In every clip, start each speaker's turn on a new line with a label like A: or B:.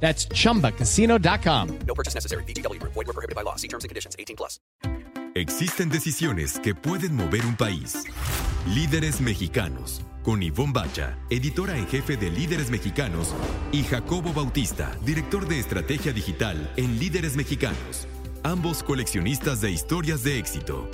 A: That's chumbacasino.com.
B: No purchase necessary. BGW. Void were prohibited by law. See terms and conditions. 18 plus.
C: Existen decisiones que pueden mover un país. Líderes mexicanos. Con Ivonne Bacha, editora en jefe de Líderes Mexicanos, y Jacobo Bautista, director de estrategia digital en Líderes Mexicanos. Ambos coleccionistas de historias de éxito.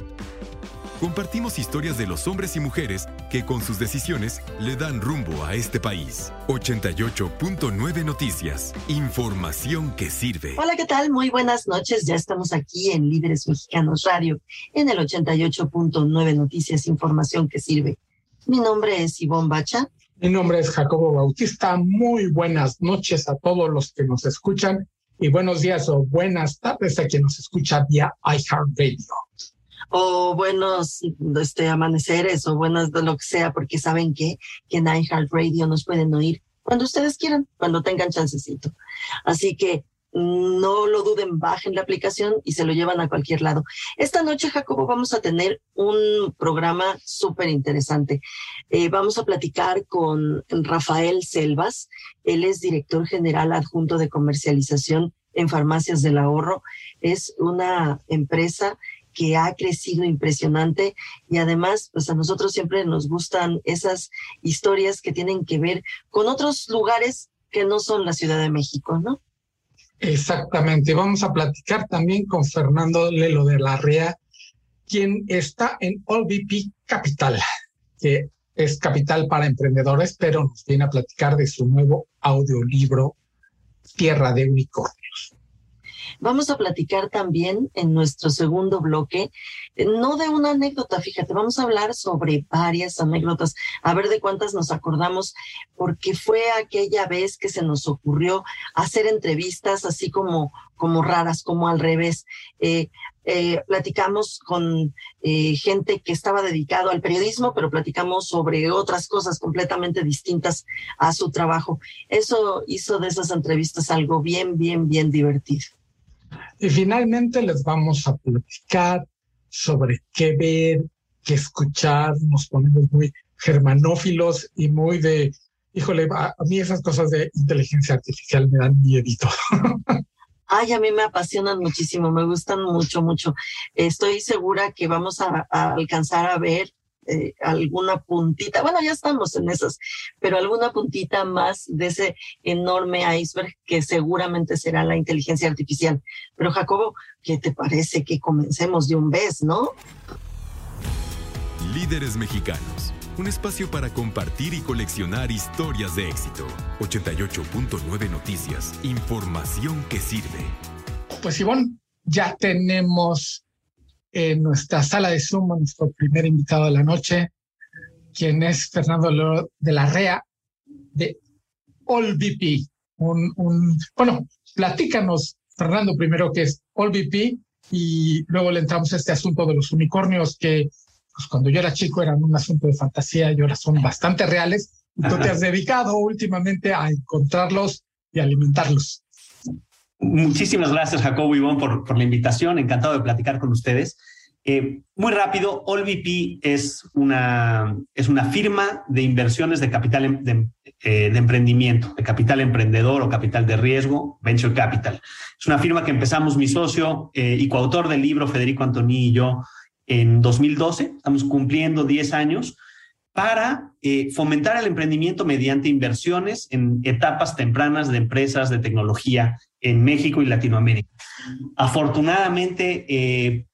C: Compartimos historias de los hombres y mujeres que con sus decisiones le dan rumbo a este país. 88.9 Noticias. Información que sirve.
D: Hola, ¿qué tal? Muy buenas noches. Ya estamos aquí en Líderes Mexicanos Radio, en el 88.9 Noticias, Información que sirve. Mi nombre es Ivonne Bacha.
E: Mi nombre es Jacobo Bautista. Muy buenas noches a todos los que nos escuchan y buenos días o buenas tardes a quien nos escucha vía iHeartRadio
D: o buenos este, amaneceres o buenas de lo que sea, porque saben que, que en iHeartRadio nos pueden oír cuando ustedes quieran, cuando tengan chancecito. Así que no lo duden, bajen la aplicación y se lo llevan a cualquier lado. Esta noche, Jacobo, vamos a tener un programa súper interesante. Eh, vamos a platicar con Rafael Selvas. Él es director general adjunto de comercialización en Farmacias del Ahorro. Es una empresa que ha crecido impresionante y además, pues a nosotros siempre nos gustan esas historias que tienen que ver con otros lugares que no son la Ciudad de México, ¿no?
E: Exactamente. Vamos a platicar también con Fernando Lelo de la REA, quien está en OLVP Capital, que es capital para emprendedores, pero nos viene a platicar de su nuevo audiolibro Tierra de Unicornios.
D: Vamos a platicar también en nuestro segundo bloque, eh, no de una anécdota, fíjate, vamos a hablar sobre varias anécdotas, a ver de cuántas nos acordamos, porque fue aquella vez que se nos ocurrió hacer entrevistas así como, como raras, como al revés. Eh, eh, platicamos con gente que estaba dedicado al periodismo, pero platicamos sobre otras cosas completamente distintas a su trabajo. Eso hizo de esas entrevistas algo bien, bien, bien divertido.
E: Y finalmente les vamos a platicar sobre qué ver, qué escuchar. Nos ponemos muy germanófilos y muy de, híjole, a, mí esas cosas de inteligencia artificial me dan miedo.
D: Ay, a mí me apasionan muchísimo, me gustan mucho, mucho. Estoy segura que vamos a alcanzar a ver eh, alguna puntita, bueno, ya estamos en esas, pero alguna puntita más de ese enorme iceberg que seguramente será la inteligencia artificial. Pero Jacobo, ¿qué te parece que comencemos de un vez, no?
C: Líderes mexicanos. Un espacio para compartir y coleccionar historias de éxito. 88.9 Noticias. Información que sirve.
E: Pues Ivonne, ya tenemos en nuestra sala de Zoom nuestro primer invitado de la noche, quien es Fernando de la REA de AllVP. Un, un, bueno, platícanos, Fernando, primero qué es AllVP y luego le entramos a este asunto de los unicornios que pues, cuando yo era chico eran un asunto de fantasía y ahora son bastante reales. Y tú te has dedicado últimamente a encontrarlos y alimentarlos.
F: Muchísimas gracias, Jacobo y Ivonne, por, la invitación. Encantado de platicar con ustedes. Eh, muy rápido, AllVP es una, es una firma de inversiones de capital em, de, eh, de, emprendimiento, de capital emprendedor o capital de riesgo, Venture Capital. Es una firma que empezamos mi socio eh, y coautor del libro, Federico Antoni y yo, en 2012. Estamos cumpliendo 10 años para fomentar el emprendimiento mediante inversiones en etapas tempranas de empresas de tecnología en México y Latinoamérica. Afortunadamente, eh,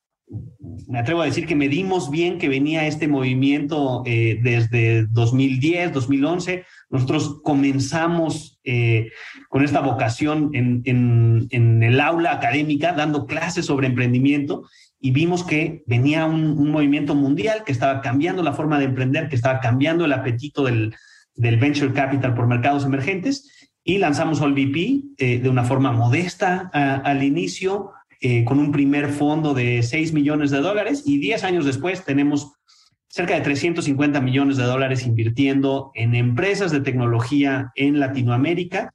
F: me atrevo a decir que medimos bien que venía este movimiento eh, desde 2010, 2011. Nosotros comenzamos eh, con esta vocación en, el aula académica, dando clases sobre emprendimiento, y vimos que venía un, movimiento mundial que estaba cambiando la forma de emprender, que estaba cambiando el apetito del venture capital por mercados emergentes, y lanzamos AllVP eh, de una forma modesta al inicio, eh, con un primer fondo de 6 millones de dólares y 10 años después tenemos cerca de 350 millones de dólares invirtiendo en empresas de tecnología en Latinoamérica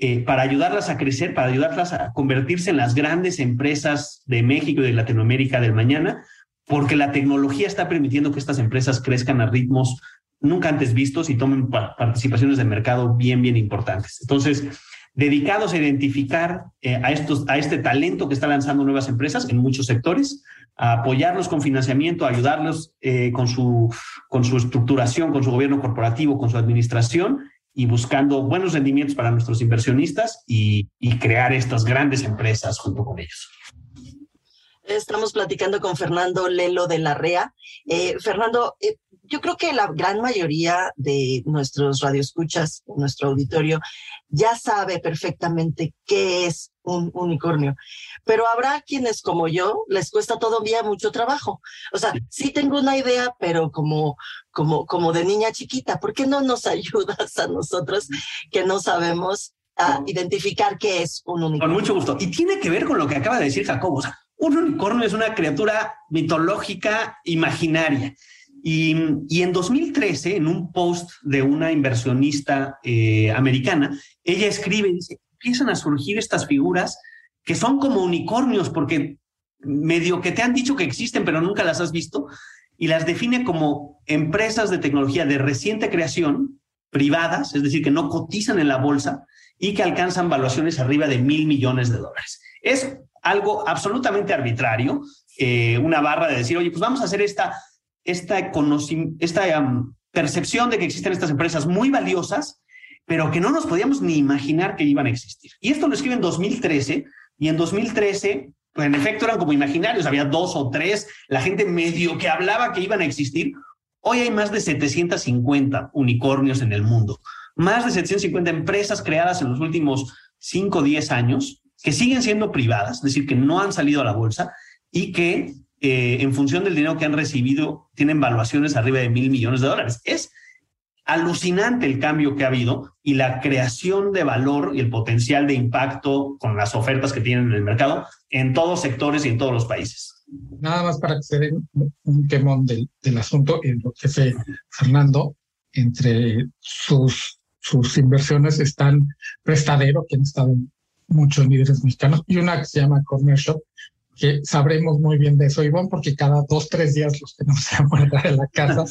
F: eh, para ayudarlas a crecer, para ayudarlas a convertirse en las grandes empresas de México y de Latinoamérica del mañana, porque la tecnología está permitiendo que estas empresas crezcan a ritmos nunca antes vistos y tomen participaciones de mercado bien, bien importantes. Entonces, dedicados a identificar eh, a, estos, a este talento que está lanzando nuevas empresas en muchos sectores, a apoyarlos con financiamiento, a ayudarlos eh, con, su, con su estructuración, con su gobierno corporativo, con su administración y buscando buenos rendimientos para nuestros inversionistas y, y crear estas grandes empresas junto con ellos.
D: Estamos platicando con Fernando Lelo de la REA. Eh, Fernando, eh, yo creo que la gran mayoría de nuestros radioescuchas, nuestro auditorio, ya sabe perfectamente qué es un unicornio. Pero habrá quienes como yo les cuesta todavía mucho trabajo. O sea, sí tengo una idea, pero como, como, como de niña chiquita, ¿por qué no nos ayudas a nosotros que no sabemos a identificar qué es un unicornio?
F: Con mucho gusto. Y tiene que ver con lo que acaba de decir Jacobo. O sea, un unicornio es una criatura mitológica imaginaria y, en 2013, en un post de una inversionista eh, americana, ella escribe, dice, empiezan a surgir estas figuras que son como unicornios, porque medio que te han dicho que existen, pero nunca las has visto, y las define como empresas de tecnología de reciente creación, privadas, es decir, que no cotizan en la bolsa y que alcanzan valuaciones arriba de mil millones de dólares. Es algo absolutamente arbitrario, eh, una barra de decir, oye, pues vamos a hacer esta esta, percepción de que existen estas empresas muy valiosas, pero que no nos podíamos ni imaginar que iban a existir. Y esto lo escribe en 2013, y en 2013, pues en efecto eran como imaginarios, había dos o tres, la gente medio que hablaba que iban a existir. Hoy hay más de 750 unicornios en el mundo, más de 750 empresas creadas en los últimos 5 o 10 años que siguen siendo privadas, es decir, que no han salido a la bolsa y que eh, en función del dinero que han recibido, tienen valuaciones arriba de mil millones de dólares. Es alucinante el cambio que ha habido y la creación de valor y el potencial de impacto con las ofertas que tienen en el mercado en todos sectores y en todos los países.
E: Nada más para que se den un del, del asunto, en lo que sé Fernando, entre sus, sus inversiones están Prestadero, que han estado muchos líderes mexicanos, y una que se llama Corner Shop, que sabremos muy bien de eso, Iván, porque cada dos, tres días los tenemos a muerta de la casa.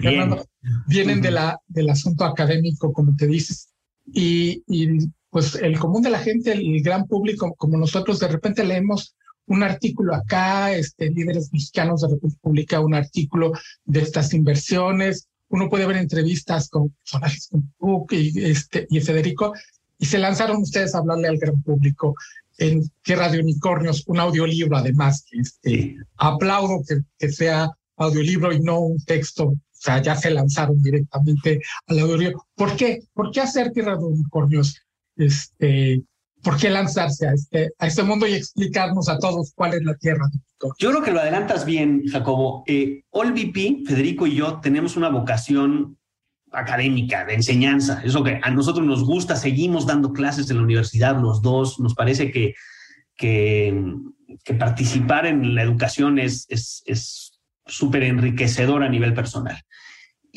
E: vienen de la, del asunto académico, como te dices, y, y pues el común de la gente, el gran público, como nosotros, de repente leemos un artículo acá, este, líderes mexicanos de repente publica un artículo de estas inversiones, uno puede ver entrevistas con personajes como Cook y, este, y Federico, y se lanzaron ustedes a hablarle al gran público en Tierra de Unicornios un audiolibro, además, que este, aplaudo que, que, sea audiolibro y no un texto. O sea, ya se lanzaron directamente al audiolibro. ¿Por qué? ¿Por qué hacer Tierra de Unicornios? Este, ¿Por qué lanzarse a este, a este mundo y explicarnos a todos cuál es la Tierra de Unicornios?
F: Yo creo que lo adelantas bien, Jacobo. Eh, VP, Federico y yo tenemos una vocación académica, de enseñanza, eso que a nosotros nos gusta, seguimos dando clases en la universidad los dos, nos parece que, que, participar en la educación es súper es, enriquecedor a nivel personal.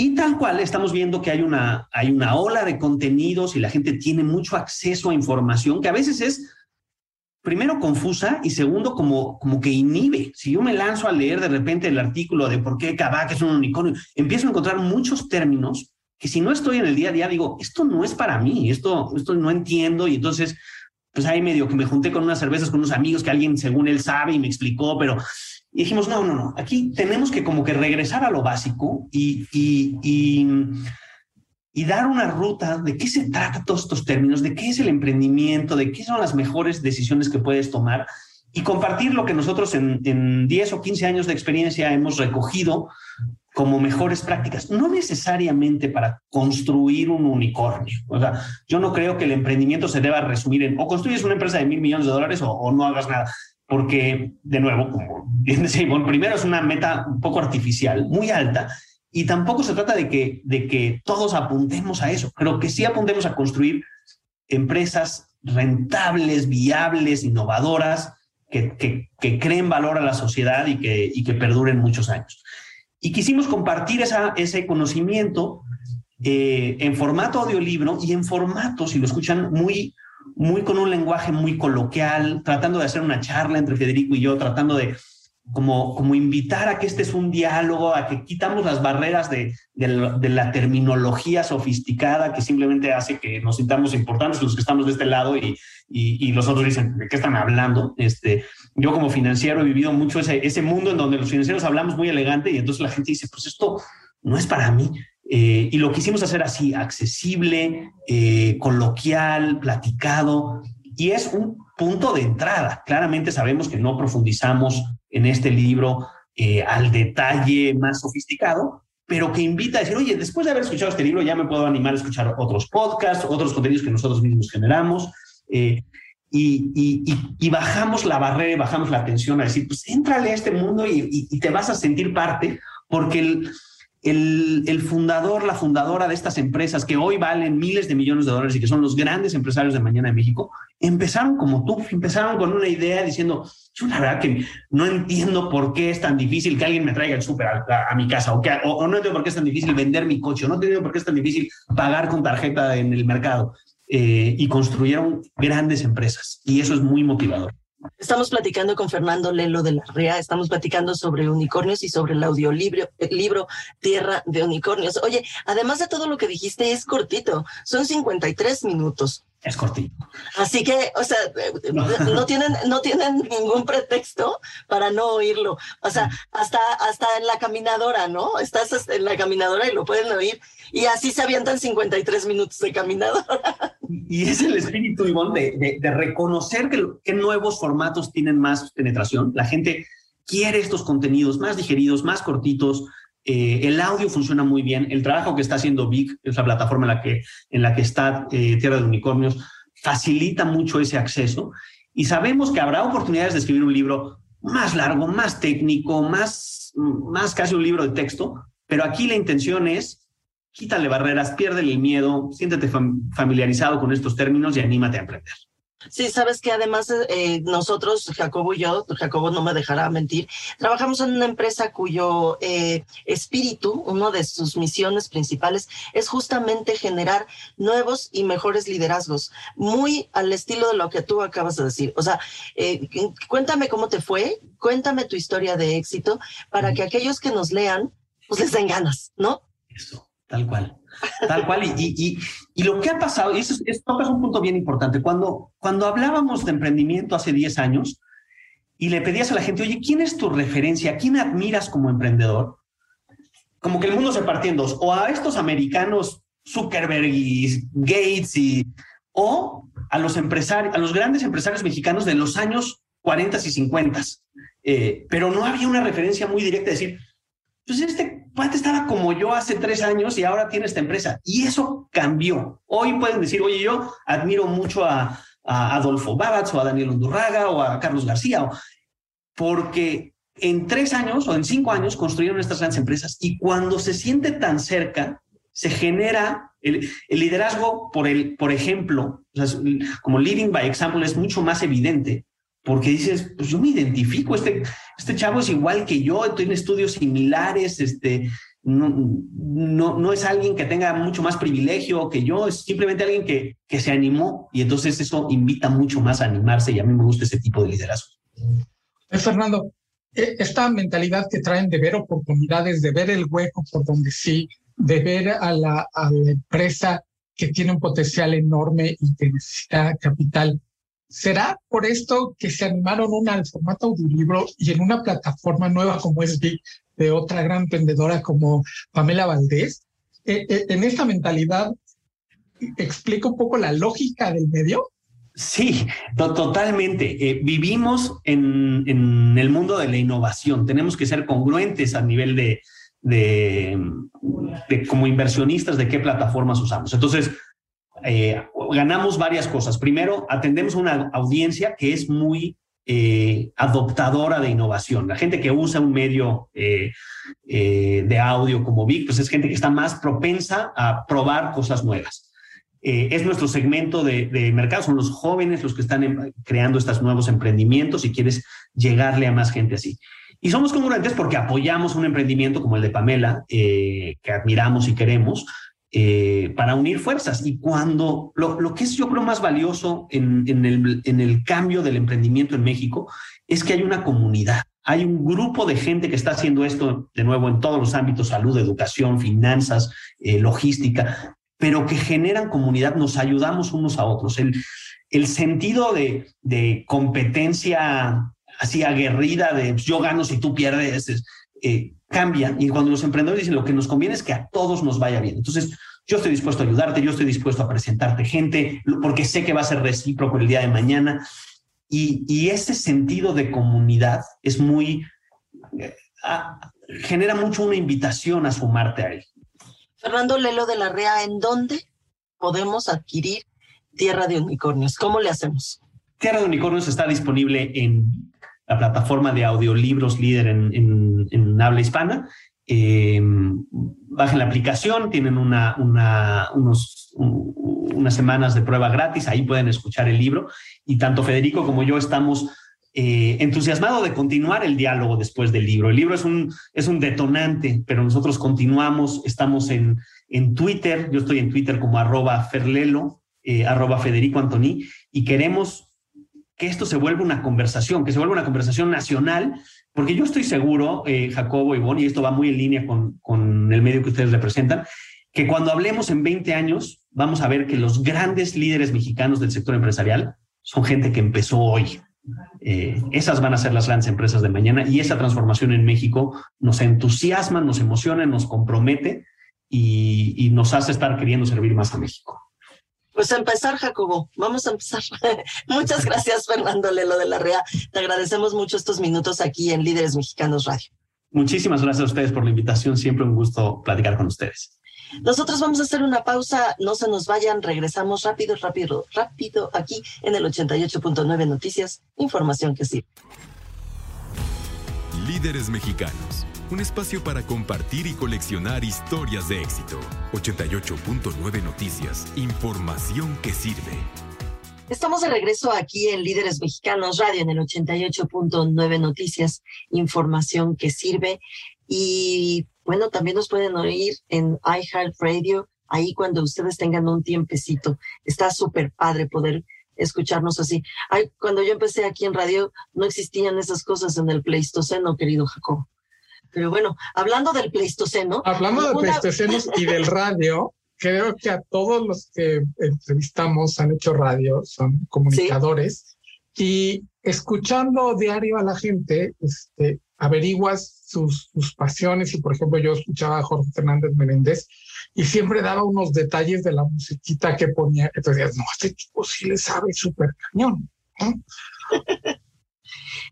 F: Y tal cual estamos viendo que hay una, hay una ola de contenidos y la gente tiene mucho acceso a información que a veces es, primero, confusa y segundo, como, como que inhibe. Si yo me lanzo a leer de repente el artículo de por qué Kavak es un unicornio, empiezo a encontrar muchos términos que si no estoy en el día a día, digo, esto no es para mí, esto, esto no entiendo. Y entonces, pues ahí medio que me junté con unas cervezas con unos amigos que alguien según él sabe y me explicó, pero dijimos, no, no, no, aquí tenemos que como que regresar a lo básico y, y, y, dar una ruta de qué se trata todos estos términos, de qué es el emprendimiento, de qué son las mejores decisiones que puedes tomar y compartir lo que nosotros en, en 10 o 15 años de experiencia hemos recogido como mejores prácticas, no necesariamente para construir un unicornio. O sea, yo no creo que el emprendimiento se deba resumir en o construyes una empresa de mil millones de dólares o, no hagas nada, porque, de nuevo, bien decía primero es una meta un poco artificial, muy alta, y tampoco se trata de que, de que todos apuntemos a eso, pero que sí apuntemos a construir empresas rentables, viables, innovadoras, que, creen valor a la sociedad y que perduren muchos años. Y quisimos compartir esa, ese conocimiento eh, en formato audiolibro y en formato, si lo escuchan, muy, muy con un lenguaje muy coloquial, tratando de hacer una charla entre Federico y yo, tratando de, como, como invitar a que este es un diálogo, a que quitamos las barreras de, de, la terminología sofisticada que simplemente hace que nos sintamos importantes los que estamos de este lado y, y, los otros dicen, ¿de qué están hablando? Este, yo como financiero he vivido mucho ese, ese mundo en donde los financieros hablamos muy elegante y entonces la gente dice, pues esto no es para mí. Eh, y lo quisimos hacer así, accesible, eh, coloquial, platicado, y es un punto de entrada. Claramente sabemos que no profundizamos en este libro eh, al detalle más sofisticado, pero que invita a decir, oye, después de haber escuchado este libro ya me puedo animar a escuchar otros podcasts, otros contenidos que nosotros mismos generamos. Eh, y, y, bajamos la barrera, bajamos la tensión a decir, pues éntrale a este mundo y, y te vas a sentir parte, porque el, el, fundador, la fundadora de estas empresas que hoy valen miles de millones de dólares y que son los grandes empresarios de mañana en México, empezaron como tú, empezaron con una idea diciendo, yo la verdad que no entiendo por qué es tan difícil que alguien me traiga el súper a, mi casa, o, que, o, no entiendo por qué es tan difícil vender mi coche, o no entiendo por qué es tan difícil pagar con tarjeta en el mercado. Eh, y construyeron grandes empresas. Y eso es muy motivador.
D: Estamos platicando con Fernando Lelo de la REA, estamos platicando sobre unicornios y sobre el audiolibro el libro Tierra de Unicornios. Oye, además de todo lo que dijiste, es cortito, son 53 minutos.
F: Es cortito.
D: Así que, o sea, no. tienen, no tienen ningún pretexto para no oírlo. O sea, hasta, hasta en la caminadora, ¿no? Estás en la caminadora y lo pueden oír. Y así se avientan 53 minutos de caminadora.
F: Y es el espíritu, Ivonne, de, de, reconocer que, que nuevos formatos tienen más penetración. La gente quiere estos contenidos más digeridos, más cortitos, eh, el audio funciona muy bien. El trabajo que está haciendo Vic, es la plataforma en la que, en la que está eh, Tierra de Unicornios, facilita mucho ese acceso. Y sabemos que habrá oportunidades de escribir un libro más largo, más técnico, más, más casi un libro de texto, pero aquí la intención es quítale barreras, piérdele el miedo, siéntete familiarizado con estos términos y anímate a aprender.
D: Sí, sabes que además eh, nosotros, Jacobo y yo, Jacobo no me dejará mentir, trabajamos en una empresa cuyo eh, espíritu, una de sus misiones principales, es justamente generar nuevos y mejores liderazgos, muy al estilo de lo que tú acabas de decir. O sea, eh, cuéntame cómo te fue, cuéntame tu historia de éxito, para que aquellos que nos lean, pues les den ganas, ¿no?
F: Eso, tal cual. Tal cual. Y, y, lo que ha pasado, y eso, es un punto bien importante, cuando, cuando hablábamos de emprendimiento hace 10 años y le pedías a la gente, oye, ¿quién es tu referencia? ¿Quién admiras como emprendedor? Como que el mundo se partía o a estos americanos Zuckerberg y Gates y o a los empresarios, a los grandes empresarios mexicanos de los años 40 y 50. Eh, pero no había una referencia muy directa de decir, pues este cuate estaba como yo hace tres años y ahora tiene esta empresa. Y eso cambió. Hoy pueden decir, oye, yo admiro mucho a, Adolfo Babatz o a Daniel Undurraga o a Carlos García, porque en tres años o en cinco años construyeron estas grandes empresas y cuando se siente tan cerca, se genera el, liderazgo por, el, por ejemplo, como leading by example es mucho más evidente porque dices, pues yo me identifico, este, este chavo es igual que yo, tiene estudios similares, este, no, no, no, es alguien que tenga mucho más privilegio que yo, es simplemente alguien que, que se animó y entonces eso invita mucho más a animarse y a mí me gusta ese tipo de liderazgo.
E: Eh, Fernando, e, esta mentalidad que traen de ver oportunidades, de ver el hueco por donde sí, de ver a la, a la empresa que tiene un potencial enorme y que necesita capital, ¿Será por esto que se animaron al formato audiolibro y en una plataforma nueva como es de otra gran vendedora como Pamela Valdés? Eh, eh, en esta mentalidad, ¿explica un poco la lógica del medio?
F: Sí, totalmente. Eh, vivimos en, en, el mundo de la innovación. Tenemos que ser congruentes a nivel de, de, como inversionistas de qué plataformas usamos. Entonces, ganamos varias cosas. Primero, atendemos a una audiencia que es muy eh, adoptadora de innovación. La gente que usa un medio eh, de audio como Vic, pues es gente que está más propensa a probar cosas nuevas. eh, es nuestro segmento de, de, mercado, son los jóvenes los que están em, creando estos nuevos emprendimientos y quieres llegarle a más gente así. Y somos congruentes porque apoyamos un emprendimiento como el de Pamela, eh, que admiramos y queremos, eh, para unir fuerzas. Y cuando lo, lo, que es yo creo más valioso en, en, el, en el cambio del emprendimiento en México es que hay una comunidad. Hay un grupo de gente que está haciendo esto de nuevo en todos los ámbitos, salud, educación, finanzas, eh, logística, pero que generan comunidad, nos ayudamos unos a otros. El, el sentido de, de competencia así aguerrida de yo gano si tú pierdes, eh, cambia. Y cuando los emprendedores dicen lo que nos conviene es que a todos nos vaya bien. Entonces, yo estoy dispuesto a ayudarte, yo estoy dispuesto a presentarte gente, porque sé que va a ser recíproco el día de mañana. Y, y ese sentido de comunidad es muy, eh, a, genera mucho una invitación a sumarte a él.
D: Fernando Lelo de la REA, ¿en dónde podemos adquirir Tierra de Unicornios? ¿Cómo le hacemos?
F: Tierra de Unicornios está disponible en la plataforma de audiolibros líder en, en, en habla hispana. Eh, bajen la aplicación, tienen una, una, unos, un, unas semanas de prueba gratis, ahí pueden escuchar el libro y tanto Federico como yo estamos eh, entusiasmados de continuar el diálogo después del libro. El libro es un, es un detonante, pero nosotros continuamos, estamos en, en Twitter, yo estoy en Twitter como arroba ferlelo, eh, arroba Federico Antoni, y queremos que esto se vuelva una conversación, que se vuelva una conversación nacional, porque yo estoy seguro, eh, Jacobo y Bonnie, y esto va muy en línea con, con el medio que ustedes representan, que cuando hablemos en 20 años, vamos a ver que los grandes líderes mexicanos del sector empresarial son gente que empezó hoy. Eh, esas van a ser las grandes empresas de mañana y esa transformación en México nos entusiasma, nos emociona, nos compromete y, y nos hace estar queriendo servir más a México.
D: Pues a empezar, Jacobo, vamos a empezar. Muchas gracias, Fernando Lelo de la REA. Te agradecemos mucho estos minutos aquí en Líderes Mexicanos Radio.
F: Muchísimas gracias a ustedes por la invitación. Siempre un gusto platicar con ustedes.
D: Nosotros vamos a hacer una pausa, no se nos vayan, regresamos rápido, rápido, rápido aquí en el 88.9 Noticias, información que sí.
C: Líderes Mexicanos, un espacio para compartir y coleccionar historias de éxito. 88.9 Noticias, información que sirve.
D: Estamos de regreso aquí en Líderes Mexicanos Radio en el 88.9 Noticias, información que sirve. Y bueno, también nos pueden oír en iHeartRadio, ahí cuando ustedes tengan un tiempecito. Está súper padre poder escucharnos así. Ay, cuando yo empecé aquí en radio, no existían esas cosas en el Pleistoceno, querido Jacob. Pero bueno, hablando del Pleistoceno.
E: Hablando del
D: una...
E: Pleistoceno y del radio, creo que a todos los que entrevistamos han hecho radio, son comunicadores, ¿Sí? y escuchando diario a la gente, este, averiguas sus, sus, pasiones y por ejemplo yo escuchaba a Jorge Fernández Menéndez y siempre daba unos detalles de la musiquita que ponía decías, no, este tipo sí le sabe súper cañón. ¿eh?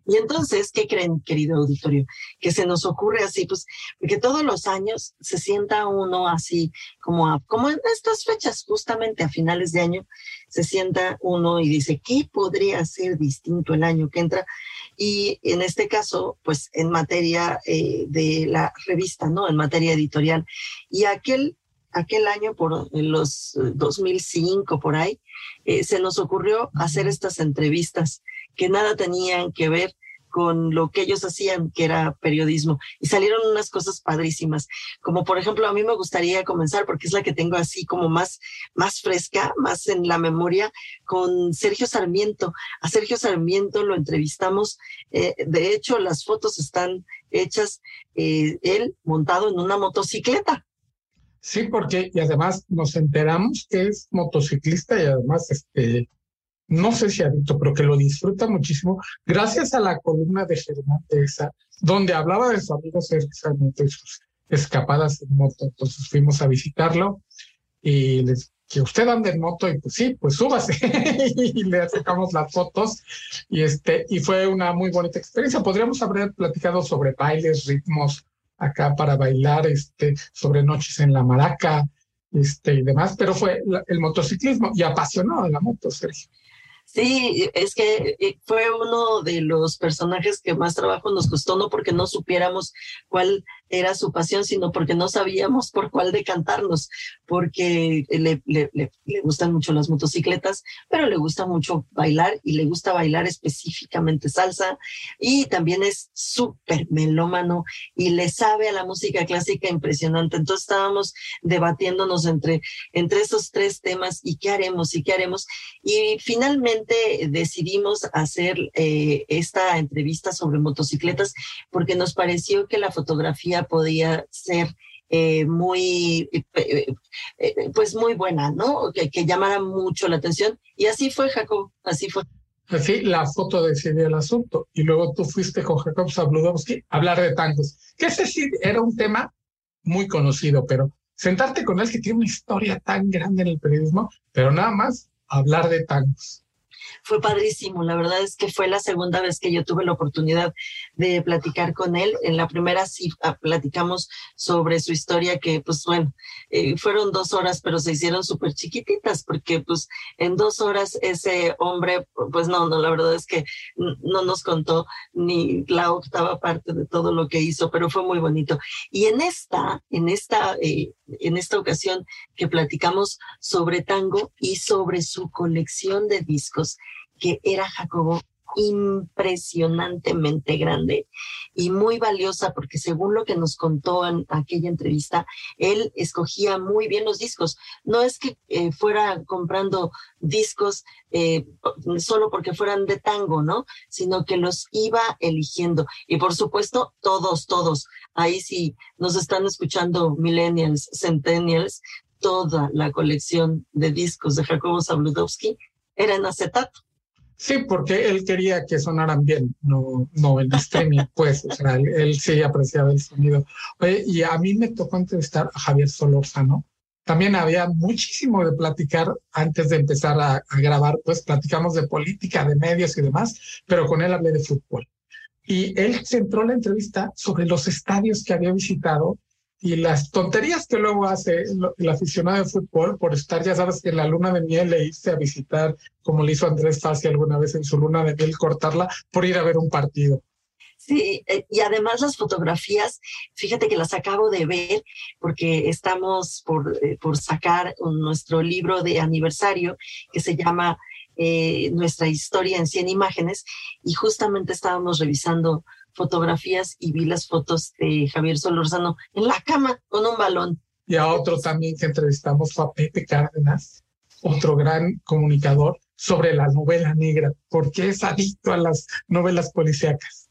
D: Y entonces, ¿qué creen, querido auditorio? Que se nos ocurre así, pues, porque todos los años se sienta uno así, como, como en estas fechas, justamente a finales de año, se sienta uno y dice, ¿qué podría ser distinto el año que entra? Y en este caso, pues, en materia eh, de la revista, ¿no? En materia editorial. Y aquel aquel año, por los 2005, por ahí, eh, se nos ocurrió hacer estas entrevistas que nada tenían que ver con lo que ellos hacían, que era periodismo. Y salieron unas cosas padrísimas, como por ejemplo, a mí me gustaría comenzar, porque es la que tengo así como más, más fresca, más en la memoria, con Sergio Sarmiento. A Sergio Sarmiento lo entrevistamos, eh, de hecho las fotos están hechas, eh, él montado en una motocicleta.
E: Sí, porque y además nos enteramos que es motociclista y además este no sé si adicto, pero que lo disfruta muchísimo, gracias a la columna de Germán Tesa, donde hablaba de su amigo Sergio Sarmiento y sus escapadas en moto. Entonces fuimos a visitarlo y les que usted ande en moto y pues sí, pues súbase y le sacamos las fotos y este y fue una muy bonita experiencia. Podríamos haber platicado sobre bailes, ritmos acá para bailar, este, sobre noches en la maraca, este y demás, pero fue el motociclismo y apasionado de la moto, Sergio.
D: Sí, es que fue uno de los personajes que más trabajo nos costó, no porque no supiéramos cuál era su pasión, sino porque no sabíamos por cuál decantarnos, porque le, le, le, le, gustan mucho las motocicletas, pero le gusta mucho bailar y le gusta bailar específicamente salsa y también es súper melómano y le sabe a la música clásica impresionante. Entonces estábamos debatiéndonos entre, entre esos tres temas y qué haremos y qué haremos. Y finalmente decidimos hacer eh, esta entrevista sobre motocicletas porque nos pareció que la fotografía podía ser eh, muy, eh, eh, pues muy buena, ¿no? Que, que, llamara mucho la atención. Y así fue, Jacob, así fue.
E: Así la foto decidió el asunto. Y luego tú fuiste con Jacob Zabludowski a hablar de tangos. Que ese sí era un tema muy conocido, pero sentarte con él que tiene una historia tan grande en el periodismo, pero nada más hablar de tangos
D: fue padrísimo. La verdad es que fue la segunda vez que yo tuve la oportunidad de platicar con él. En la primera sí ah, platicamos sobre su historia que, pues bueno, eh, fueron dos horas, pero se hicieron súper chiquititas porque pues en dos horas ese hombre, pues no, no, la verdad es que no nos contó ni la octava parte de todo lo que hizo, pero fue muy bonito. Y en esta, en esta, eh, en esta ocasión que platicamos sobre tango y sobre su colección de discos, que era Jacobo impresionantemente grande y muy valiosa porque según lo que nos contó en aquella entrevista, él escogía muy bien los discos. No es que eh, fuera comprando discos eh, solo porque fueran de tango, ¿no? Sino que los iba eligiendo. Y por supuesto, todos, todos. Ahí sí nos están escuchando millennials, centennials, toda la colección de discos de Jacobo Zabludowski era en acetato.
E: Sí, porque él quería que sonaran bien, no, no el streaming, pues, o sea, él, sí apreciaba el sonido. Oye, y a mí me tocó entrevistar a Javier Solórzano. También había muchísimo de platicar antes de empezar a, a grabar, pues platicamos de política, de medios y demás, pero con él hablé de fútbol. Y él centró la entrevista sobre los estadios que había visitado y las tonterías que luego hace el aficionado de fútbol por estar, ya sabes, en la luna de miel le hice a visitar, como le hizo Andrés Fassi alguna vez en su luna de miel, cortarla por ir a ver un partido.
D: Sí, eh, y además las fotografías, fíjate que las acabo de ver porque estamos por, eh, por sacar nuestro libro de aniversario que se llama eh, Nuestra historia en 100 imágenes y justamente estábamos revisando fotografías y vi las fotos de Javier Solorzano en la cama con un balón.
E: Y a otro también que entrevistamos fue a Pepe Cárdenas, otro gran comunicador sobre la novela negra, porque es adicto a las novelas policíacas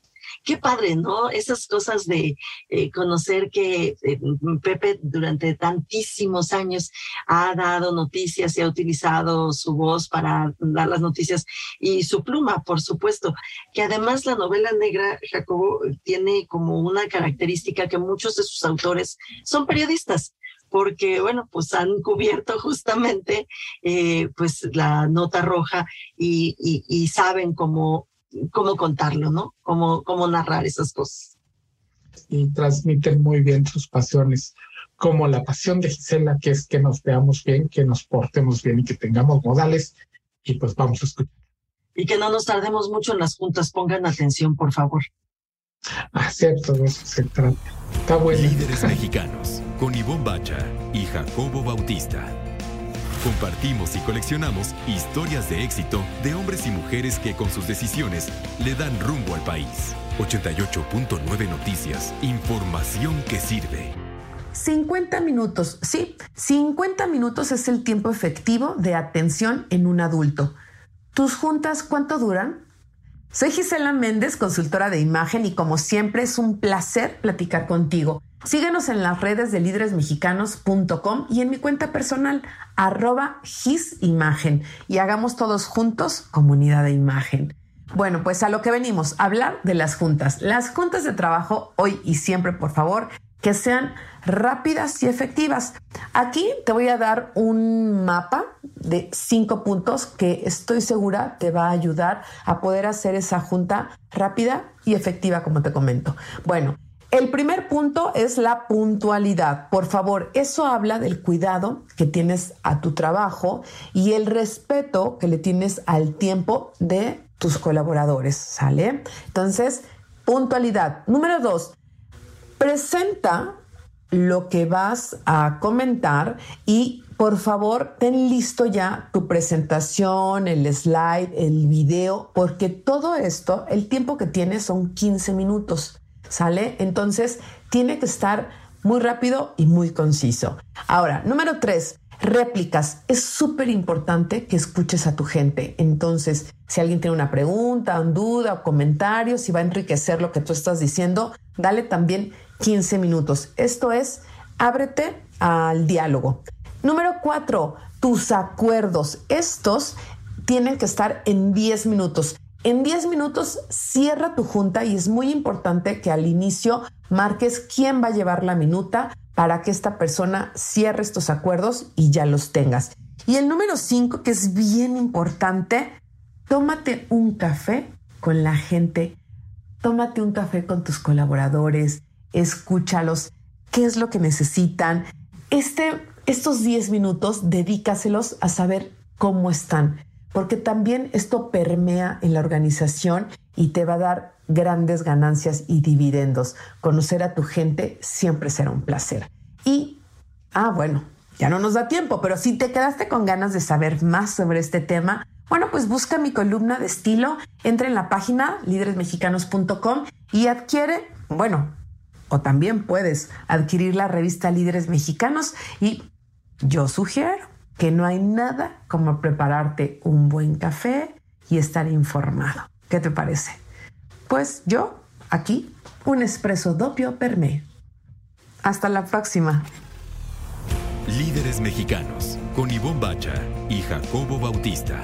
D: qué padre, ¿no? Esas cosas de eh, conocer que eh, Pepe durante tantísimos años ha dado noticias y ha utilizado su voz para dar las noticias y su pluma, por supuesto, que además la novela negra, Jacobo, tiene como una característica que muchos de sus autores son periodistas porque, bueno, pues han cubierto justamente eh, pues la nota roja y, y saben cómo cómo contarlo, ¿no? Cómo, cómo narrar esas cosas.
E: Y transmiten muy bien sus pasiones, como la pasión de Gisela, que es que nos veamos bien, que nos portemos bien y que tengamos modales. Y pues vamos a escuchar.
D: Y que no nos tardemos mucho en las juntas, pongan atención, por favor.
E: Ah, cierto, de eso se trata. Está bueno.
C: Líderes mexicanos, con Ivonne Bacha y Jacobo Bautista. Compartimos y coleccionamos historias de éxito de hombres y mujeres que con sus decisiones le dan rumbo al país. 88.9 Noticias. Información que sirve.
G: 50 minutos, sí, 50 minutos es el tiempo efectivo de atención en un adulto. ¿Tus juntas cuánto duran? Soy Gisela Méndez, consultora de imagen, y como siempre es un placer platicar contigo. Síguenos en las redes de líderesmexicanos.com y en mi cuenta personal, arroba gisimagen. Y hagamos todos juntos comunidad de imagen. Bueno, pues a lo que venimos, hablar de las juntas. Las juntas de trabajo, hoy y siempre, por favor, que sean rápidas y efectivas. Aquí te voy a dar un mapa de cinco puntos que estoy segura te va a ayudar a poder hacer esa junta rápida y efectiva, como te comento. Bueno, el primer punto es la puntualidad. Por favor, eso habla del cuidado que tienes a tu trabajo y el respeto que le tienes al tiempo de tus colaboradores, ¿sale? Entonces, puntualidad. Número dos, presenta lo que vas a comentar y por favor ten listo ya tu presentación, el slide, el video, porque todo esto, el tiempo que tienes son 15 minutos, ¿sale? Entonces tiene que estar muy rápido y muy conciso. Ahora, número tres, réplicas. Es súper importante que escuches a tu gente. Entonces, si alguien tiene una pregunta, duda o comentario, si va a enriquecer lo que tú estás diciendo, dale también 15 minutos. Esto es, ábrete al diálogo. Número cuatro, tus acuerdos. Estos tienen que estar en 10 minutos. En 10 minutos cierra tu junta y es muy importante que al inicio marques quién va a llevar la minuta para que esta persona cierre estos acuerdos y ya los tengas. Y el número 5, que es bien importante, tómate un café con la gente, tómate un café con tus colaboradores, escúchalos, qué es lo que necesitan. Este, estos 10 minutos dedícaselos a saber cómo están, porque también esto permea en la organización y te va a dar grandes ganancias y dividendos. Conocer a tu gente siempre será un placer. Y, ah, bueno, ya no nos da tiempo, pero si te quedaste con ganas de saber más sobre este tema, bueno, pues busca mi columna de estilo, entra en la página líderesmexicanos.com y adquiere, bueno, o también puedes adquirir la revista Líderes Mexicanos y yo sugiero que no hay nada como prepararte un buen café y estar informado. ¿Qué te parece? Pues yo, aquí, un espresso doppio per me. Hasta la próxima.
C: Líderes mexicanos con Ivonne Bacha y Jacobo Bautista.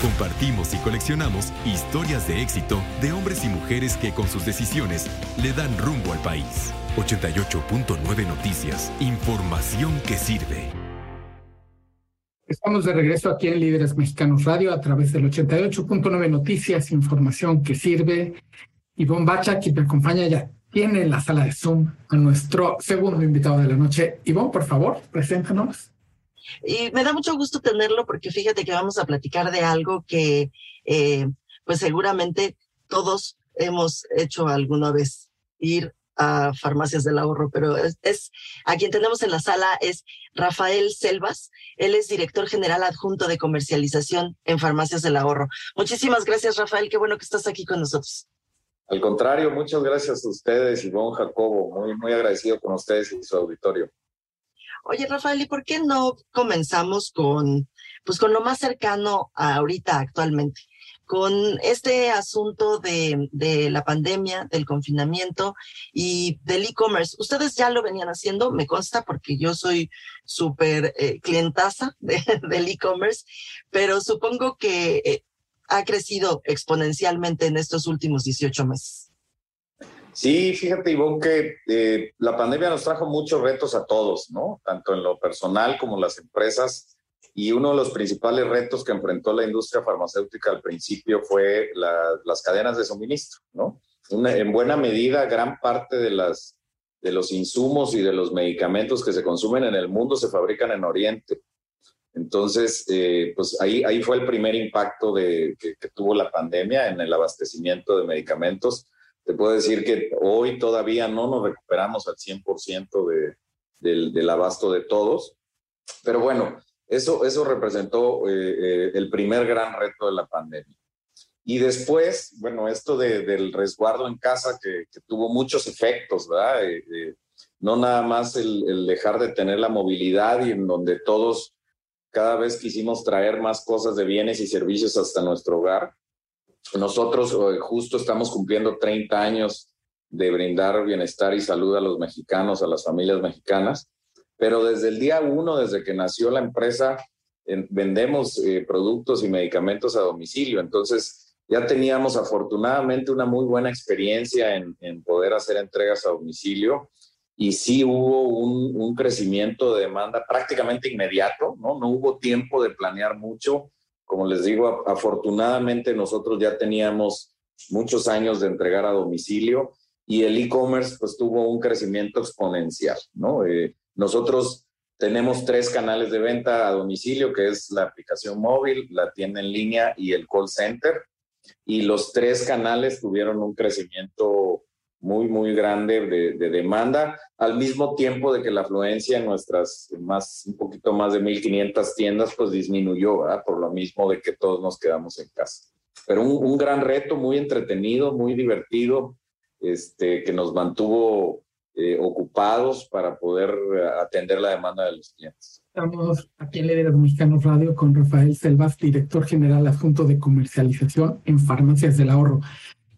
C: Compartimos y coleccionamos historias de éxito de hombres y mujeres que con sus decisiones le dan rumbo al país. 88.9 Noticias. Información que sirve.
E: Estamos de regreso aquí en Líderes Mexicanos Radio a través del 88.9 Noticias, información que sirve. Ivonne Bacha, quien me acompaña, ya tiene en la sala de Zoom a nuestro segundo invitado de la noche. Ivonne, por favor, preséntanos.
D: Y me da mucho gusto tenerlo porque fíjate que vamos a platicar de algo que eh, pues seguramente todos hemos hecho alguna vez, ir a farmacias del ahorro, pero es, a quien tenemos en la sala es Rafael Selvas. Él es director general adjunto de comercialización en farmacias del ahorro. Muchísimas gracias, Rafael. Qué bueno que estás aquí con nosotros.
H: Al contrario, muchas gracias a ustedes, Ivonne Jacobo. Muy, muy agradecido con ustedes y su auditorio.
D: Oye, Rafael, ¿y por qué no comenzamos con, pues, con lo más cercano a ahorita actualmente? Con este asunto de, de la pandemia, del confinamiento y del e-commerce. Ustedes ya lo venían haciendo, me consta, porque yo soy súper eh, clientaza del e-commerce, pero supongo que eh, ha crecido exponencialmente en estos últimos 18 meses.
H: Sí, fíjate, Ivonne, que eh, la pandemia nos trajo muchos retos a todos, ¿no? Tanto en lo personal como las empresas. Y uno de los principales retos que enfrentó la industria farmacéutica al principio fue las cadenas de suministro, ¿no? en buena medida, gran parte de, las, de los insumos y de los medicamentos que se consumen en el mundo se fabrican en Oriente. Entonces, eh, pues ahí, ahí fue el primer impacto de, que, que tuvo la pandemia en el abastecimiento de medicamentos te puedo decir que hoy todavía no nos recuperamos al 100% de, del, del, abasto de todos, pero bueno, eso, eso representó eh, eh, el primer gran reto de la pandemia. Y después, bueno, esto de, del resguardo en casa que, que, tuvo muchos efectos, ¿verdad? Eh, no nada más el, el, dejar de tener la movilidad y en donde todos cada vez quisimos traer más cosas de bienes y servicios hasta nuestro hogar, nosotros eh, justo estamos cumpliendo 30 años de brindar bienestar y salud a los mexicanos, a las familias mexicanas, pero desde el día uno, desde que nació la empresa, vendemos eh, productos y medicamentos a domicilio. Entonces, ya teníamos afortunadamente una muy buena experiencia en, poder hacer entregas a domicilio y sí hubo un, un, crecimiento de demanda prácticamente inmediato, ¿no? No hubo tiempo de planear mucho como les digo, afortunadamente nosotros ya teníamos muchos años de entregar a domicilio y el e-commerce pues tuvo un crecimiento exponencial, ¿no? Eh, nosotros tenemos tres canales de venta a domicilio, que es la aplicación móvil, la tienda en línea y el call center. Y los tres canales tuvieron un crecimiento muy, muy grande de, demanda, al mismo tiempo de que la afluencia en nuestras más, un poquito más de 1.500 tiendas, pues disminuyó, ¿verdad? Por lo mismo de que todos nos quedamos en casa. Pero un, un gran reto, muy entretenido, muy divertido, este, que nos mantuvo eh, ocupados para poder eh, atender la demanda de los clientes.
E: Estamos aquí en Líderes Mexicanos Radio con Rafael Selvas, director general adjunto de comercialización en Farmacias del Ahorro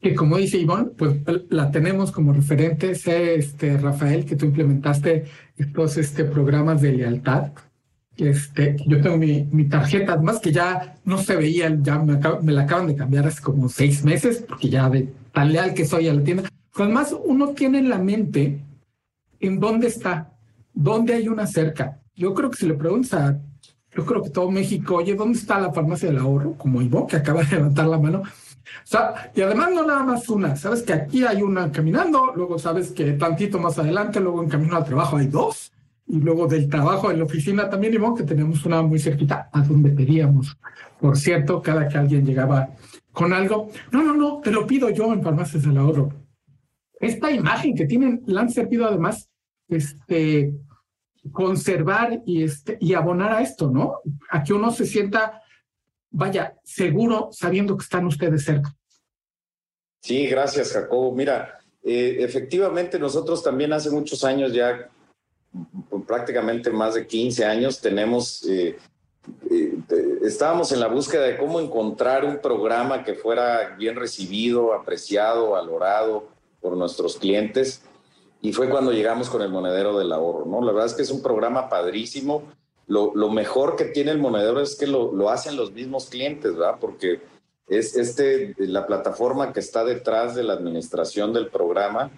E: que como dice Ivonne, pues la tenemos como referente. Sé, este, Rafael, que tú implementaste estos este, programas de lealtad. Este, yo tengo mi, mi tarjeta, además que ya no se veía, ya me, me, la acaban de cambiar hace como seis meses, porque ya de tan leal que soy a la tienda. Pues además, uno tiene en la mente en dónde está, dónde hay una cerca. Yo creo que si le preguntas a, yo creo que todo México, oye, ¿dónde está la farmacia del ahorro? Como Ivonne, que acaba de levantar la mano, y además no nada más una, sabes que aquí hay una caminando, luego sabes que tantito más adelante, luego en camino al trabajo hay dos, y luego del trabajo en la oficina también, y que tenemos una muy cerquita a donde pedíamos. Por cierto, cada que alguien llegaba con algo, no, no, no, te lo pido yo en Farmacias del Ahorro. Esta imagen que tienen, la han servido además, este, conservar y, este, y abonar a esto, ¿no? A que uno se sienta vaya, seguro sabiendo que están ustedes cerca.
H: Sí, gracias, Jacobo. Mira, eh, efectivamente nosotros también hace muchos años, ya prácticamente más de 15 años, tenemos, eh, eh, estábamos en la búsqueda de cómo encontrar un programa que fuera bien recibido, apreciado, valorado por nuestros clientes. Y fue cuando llegamos con el monedero del ahorro, ¿no? La verdad es que es un programa padrísimo lo, mejor que tiene el monedero es que lo, hacen los mismos clientes, ¿verdad? Porque es este, la plataforma que está detrás de la administración del programa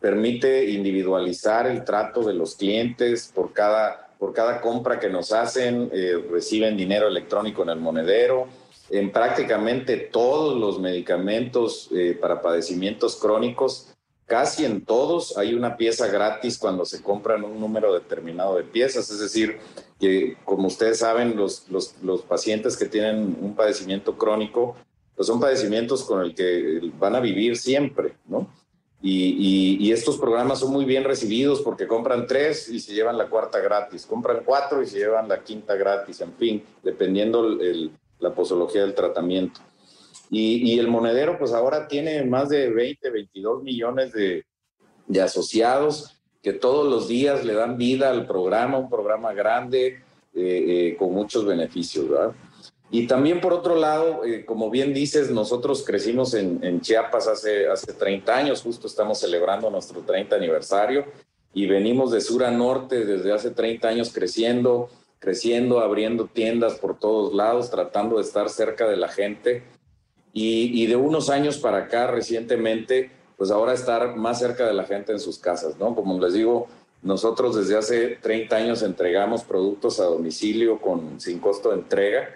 H: permite individualizar el trato de los clientes por cada, por cada compra que nos hacen, eh, reciben dinero electrónico en el monedero. En prácticamente todos los medicamentos eh, para padecimientos crónicos Casi en todos hay una pieza gratis cuando se compran un número determinado de piezas, es decir, que como ustedes saben, los, los, pacientes que tienen un padecimiento crónico, pues son padecimientos con el que van a vivir siempre, ¿no? Y, y, estos programas son muy bien recibidos porque compran tres y se llevan la cuarta gratis, compran cuatro y se llevan la quinta gratis, en fin, dependiendo el, la posología del tratamiento. Y, el monedero, pues ahora tiene más de 20, 22 millones de, asociados que todos los días le dan vida al programa, un programa grande eh, eh, con muchos beneficios, ¿verdad? Y también por otro lado, eh, como bien dices, nosotros crecimos en, Chiapas hace, hace 30 años, justo estamos celebrando nuestro 30 aniversario y venimos de sur a norte desde hace 30 años creciendo, creciendo, abriendo tiendas por todos lados, tratando de estar cerca de la gente y, de unos años para acá, recientemente, pues ahora estar más cerca de la gente en sus casas, ¿no? Como les digo, nosotros desde hace 30 años entregamos productos a domicilio con, sin costo de entrega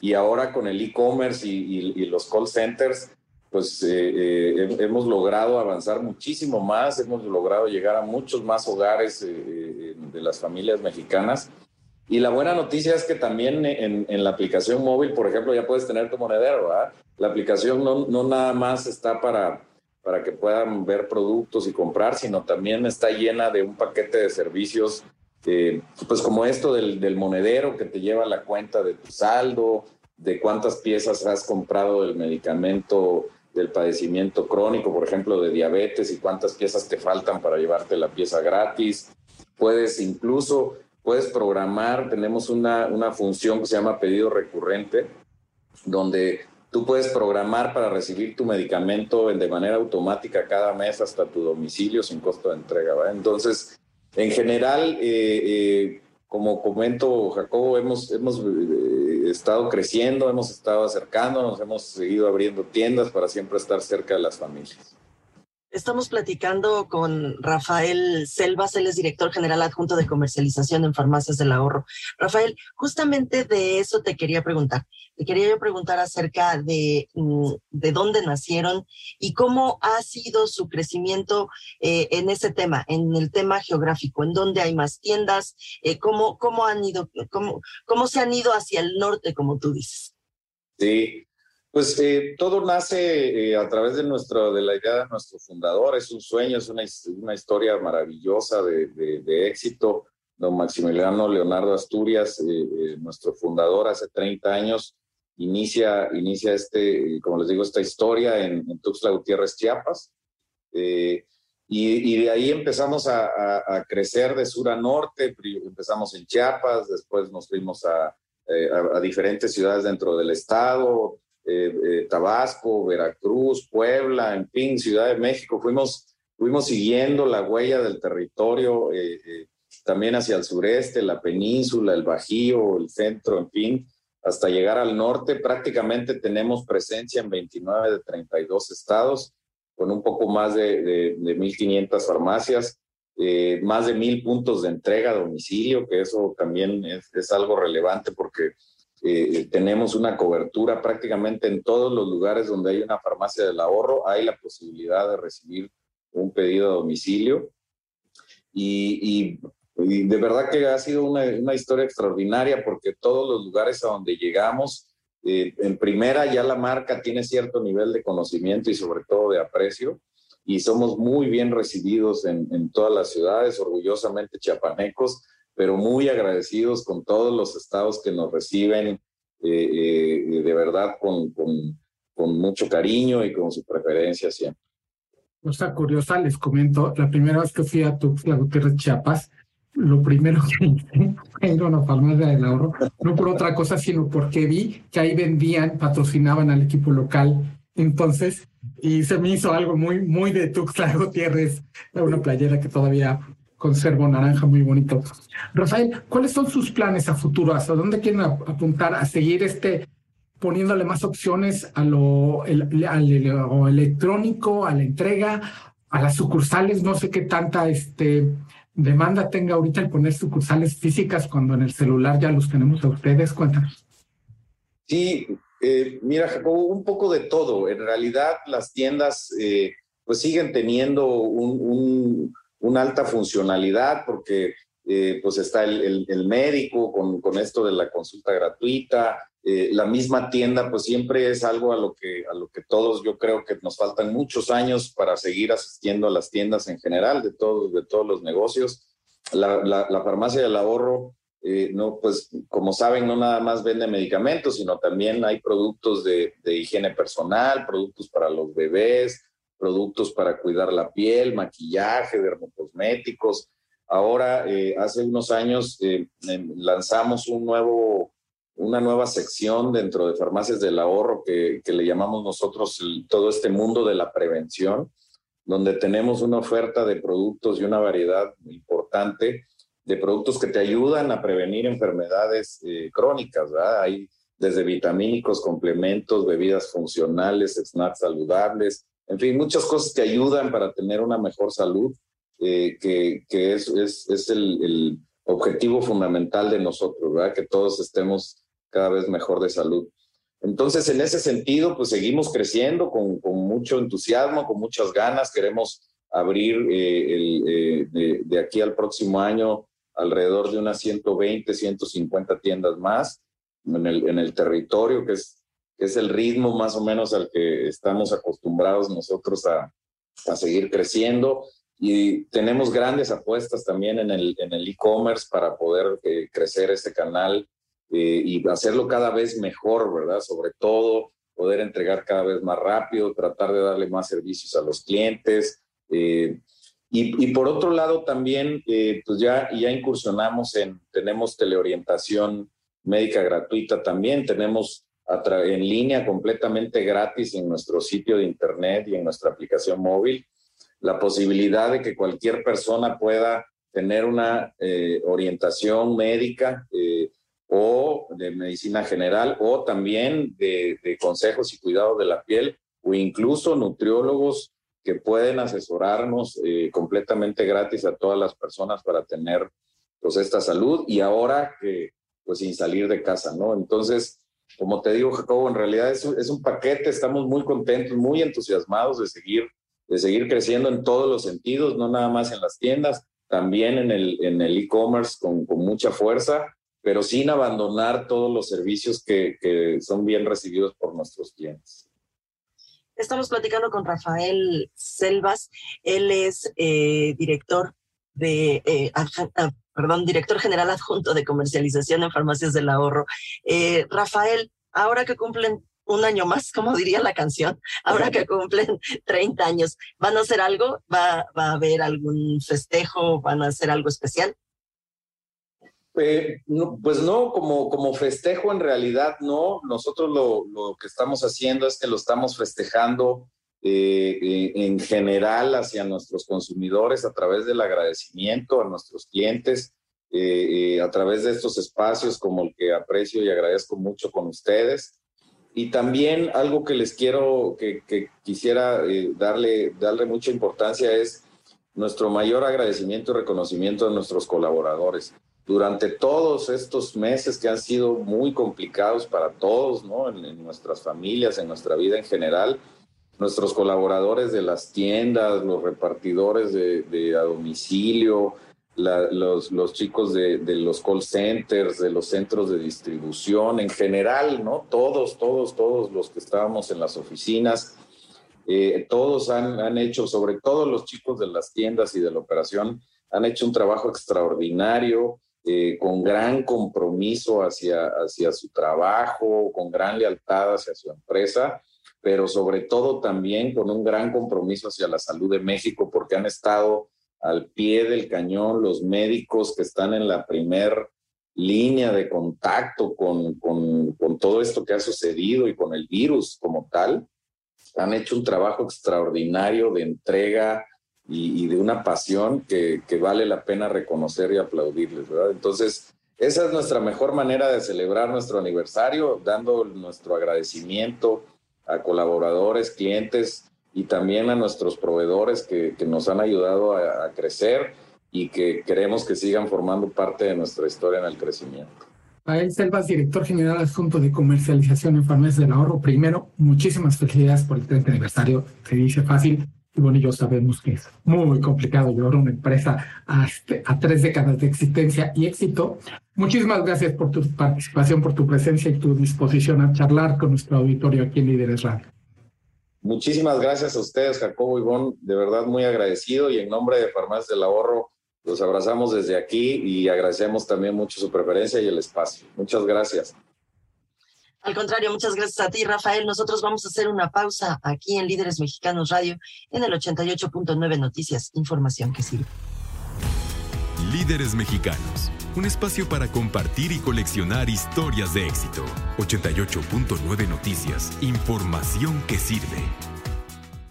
H: y ahora con el e-commerce y, los call centers, pues eh, eh, hemos logrado avanzar muchísimo más, hemos logrado llegar a muchos más hogares eh, de las familias mexicanas y la buena noticia es que también en, la aplicación móvil, por ejemplo, ya puedes tener tu monedero, ¿verdad? La aplicación no, no nada más está para, para que puedan ver productos y comprar, sino también está llena de un paquete de servicios, eh, pues como esto del, del, monedero que te lleva la cuenta de tu saldo, de cuántas piezas has comprado del medicamento del padecimiento crónico, por ejemplo, de diabetes y cuántas piezas te faltan para llevarte la pieza gratis. Puedes incluso puedes programar, tenemos una, una función que se llama pedido recurrente, donde tú puedes programar para recibir tu medicamento de manera automática cada mes hasta tu domicilio sin costo de entrega. Entonces, en general, eh, eh, como comento Jacobo, hemos, hemos eh, estado creciendo, hemos estado acercándonos, hemos seguido abriendo tiendas para siempre estar cerca de las familias.
D: Estamos platicando con Rafael Selvas, él es director general adjunto de comercialización en Farmacias del Ahorro. Rafael, justamente de eso te quería preguntar. Te quería yo preguntar acerca de, mm, de dónde nacieron y cómo ha sido su crecimiento eh, en ese tema, en el tema geográfico, en dónde hay más tiendas, eh, cómo, cómo cómo se han ido hacia el norte, como tú dices.
H: Sí, Pues eh, todo nace eh, a través de, nuestro, de la idea de nuestro fundador, es un sueño, es una, historia maravillosa de, éxito. Don Maximiliano Leonardo Asturias, eh, nuestro fundador hace 30 años, inicia, inicia este, como les digo, esta historia en, en Tuxtla Gutiérrez, Chiapas. Y, de ahí empezamos a, crecer de sur a norte, empezamos en Chiapas, después nos fuimos a, diferentes ciudades dentro del estado, eh, eh, Tabasco, Veracruz, Puebla, en fin, Ciudad de México. Fuimos, fuimos siguiendo la huella del territorio eh, también hacia el sureste, la península, el Bajío, el centro, en fin, hasta llegar al norte. Prácticamente tenemos presencia en 29 de 32 estados, con un poco más de, de, de 1.500 farmacias. más de mil puntos de entrega a domicilio, que eso también es algo relevante porque eh, tenemos una cobertura prácticamente en todos los lugares donde hay una farmacia del ahorro, hay la posibilidad de recibir un pedido a domicilio. Y, de verdad que ha sido una, historia extraordinaria porque todos los lugares a donde llegamos, eh, en primera ya la marca tiene cierto nivel de conocimiento y sobre todo de aprecio y somos muy bien recibidos en todas las ciudades, orgullosamente chiapanecos pero muy agradecidos con todos los estados que nos reciben eh, eh, de verdad con, con, con, mucho cariño y con su preferencia siempre.
E: Cosa curiosa, les comento, la primera vez que fui a Tuxtla Gutiérrez, Chiapas, lo primero que hice fue ir a una farmacia del ahorro, no por otra cosa, sino porque vi que ahí vendían, patrocinaban al equipo local. Entonces, y se me hizo algo muy, muy de Tuxtla Gutiérrez, una playera que todavía conservo naranja muy bonito. Rafael, ¿cuáles son sus planes a futuro? ¿Hasta dónde quieren apuntar a seguir este poniéndole más opciones a lo, electrónico, a la entrega, a las sucursales? No sé qué tanta este, demanda tenga ahorita el poner sucursales físicas cuando en el celular ya los tenemos a ustedes. Cuéntanos.
H: Sí, eh, mira, Jacobo, un poco de todo. En realidad, las tiendas eh, pues siguen teniendo un una alta funcionalidad porque eh, pues está el, el, médico con, con, esto de la consulta gratuita, eh, la misma tienda pues siempre es algo a lo, que, a lo que todos yo creo que nos faltan muchos años para seguir asistiendo a las tiendas en general de todos, de todos los negocios. La, la, farmacia del ahorro, eh, no, pues como saben, no nada más vende medicamentos, sino también hay productos de, de higiene personal, productos para los bebés, productos para cuidar la piel, maquillaje, dermocosméticos. Ahora, eh, hace unos años eh, lanzamos un nuevo, una nueva sección dentro de Farmacias del Ahorro que, que le llamamos nosotros todo este mundo de la prevención, donde tenemos una oferta de productos y una variedad importante de productos que te ayudan a prevenir enfermedades eh, crónicas. Hay desde vitamínicos, complementos, bebidas funcionales, snacks saludables, en fin, muchas cosas que ayudan para tener una mejor salud, eh, que, es, el, objetivo fundamental de nosotros, ¿verdad? Que todos estemos cada vez mejor de salud. Entonces, en ese sentido, pues seguimos creciendo con, mucho entusiasmo, con muchas ganas. Queremos abrir eh, eh, de, aquí al próximo año alrededor de unas 120, 150 tiendas más en el territorio, que es es el ritmo más o menos al que estamos acostumbrados nosotros a, a seguir creciendo. Y tenemos grandes apuestas también en el en el e-commerce para poder eh, crecer este canal eh, y hacerlo cada vez mejor, ¿verdad? Sobre todo poder entregar cada vez más rápido, tratar de darle más servicios a los clientes. Eh, y, y, por otro lado también, pues ya, ya incursionamos en, tenemos teleorientación médica gratuita también, tenemos en línea completamente gratis en nuestro sitio de internet y en nuestra aplicación móvil, la posibilidad de que cualquier persona pueda tener una eh, orientación médica eh, o de medicina general o también de, consejos y cuidado de la piel o incluso nutriólogos que pueden asesorarnos eh, completamente gratis a todas las personas para tener pues esta salud y ahora que pues sin salir de casa, ¿no? Entonces, como te digo, Jacobo, en realidad es, es un paquete, estamos muy contentos, muy entusiasmados de seguir, de seguir creciendo en todos los sentidos, no nada más en las tiendas, también en el e-commerce con, con, mucha fuerza pero sin abandonar todos los servicios que, que son bien recibidos por nuestros clientes.
D: Estamos platicando con Rafael Selvas. Él es eh, director de, eh, perdón, director general adjunto de comercialización en farmacias del ahorro. Eh, Rafael, ahora que cumplen un año más, como diría la canción, ahora que cumplen 30 años, ¿van a hacer algo? ¿Va, va a haber algún festejo? ¿Van a hacer algo especial?
H: Eh, pues no, como, como festejo en realidad no. Nosotros lo, lo que estamos haciendo es que lo estamos festejando eh, eh, en general hacia nuestros consumidores a través del agradecimiento a nuestros clientes, a través de estos espacios como el que aprecio y agradezco mucho con ustedes. Y también algo que les quiero, que, que quisiera darle, darle mucha importancia es nuestro mayor agradecimiento y reconocimiento a nuestros colaboradores durante todos estos meses que han sido muy complicados para todos, ¿no? En, nuestras familias, en nuestra vida en general, nuestros colaboradores de las tiendas, los repartidores de, a domicilio, los, chicos de, de, los call centers, de los centros de distribución, en general, ¿no? Todos, todos, todos los que estábamos en las oficinas, eh, todos han, han hecho, sobre todo los chicos de las tiendas y de la operación, han hecho un trabajo extraordinario eh, con gran compromiso hacia, hacia su trabajo, con gran lealtad hacia su empresa, pero sobre todo también con un gran compromiso hacia la salud de México, porque han estado al pie del cañón los médicos que están en la primer línea de contacto con, con, con todo esto que ha sucedido y con el virus como tal. Han hecho un trabajo extraordinario de entrega, y, de una pasión que, que, vale la pena reconocer y aplaudirles, ¿verdad? Entonces, esa es nuestra mejor manera de celebrar nuestro aniversario, dando nuestro agradecimiento a colaboradores, clientes y también a nuestros proveedores que, que nos han ayudado a, a, crecer y que queremos que sigan formando parte de nuestra historia en el crecimiento.
E: Pael Selvas, director general adjunto de comercialización en Farmacias del Ahorro. Primero, muchísimas felicidades por el 30 aniversario. Se dice fácil, y bueno, yo sabemos que es muy complicado llevar una empresa a, este, a tres décadas de existencia y éxito. Muchísimas gracias por tu participación, por tu presencia y tu disposición a charlar con nuestro auditorio aquí en Líderes Radio.
H: Muchísimas gracias a ustedes, Jacobo Ivón. De verdad, muy agradecido y en nombre de Farmacias del Ahorro, los abrazamos desde aquí y agradecemos también mucho su preferencia y el espacio. Muchas gracias.
D: Al contrario, muchas gracias a ti, Rafael. Nosotros vamos a hacer una pausa aquí en Líderes Mexicanos Radio en el 88.9 Noticias, información que sirve.
C: Líderes Mexicanos, un espacio para compartir y coleccionar historias de éxito. 88.9 Noticias, información que sirve.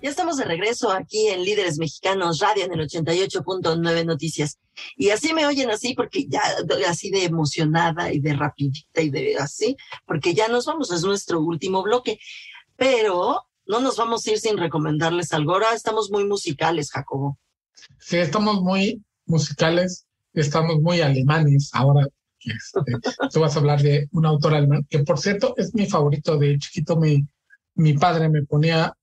D: Ya estamos de regreso aquí en Líderes Mexicanos Radio en el 88.9 Noticias. Y así me oyen así porque ya así de emocionada y de rapidita y de así, porque ya nos vamos, es nuestro último bloque. Pero no nos vamos a ir sin recomendarles algo. Ahora estamos muy musicales, Jacobo.
E: Sí, estamos muy musicales, estamos muy alemanes. Ahora este, tú vas a hablar de un autor alemán, que por cierto es mi favorito. De chiquito mi, mi padre me ponía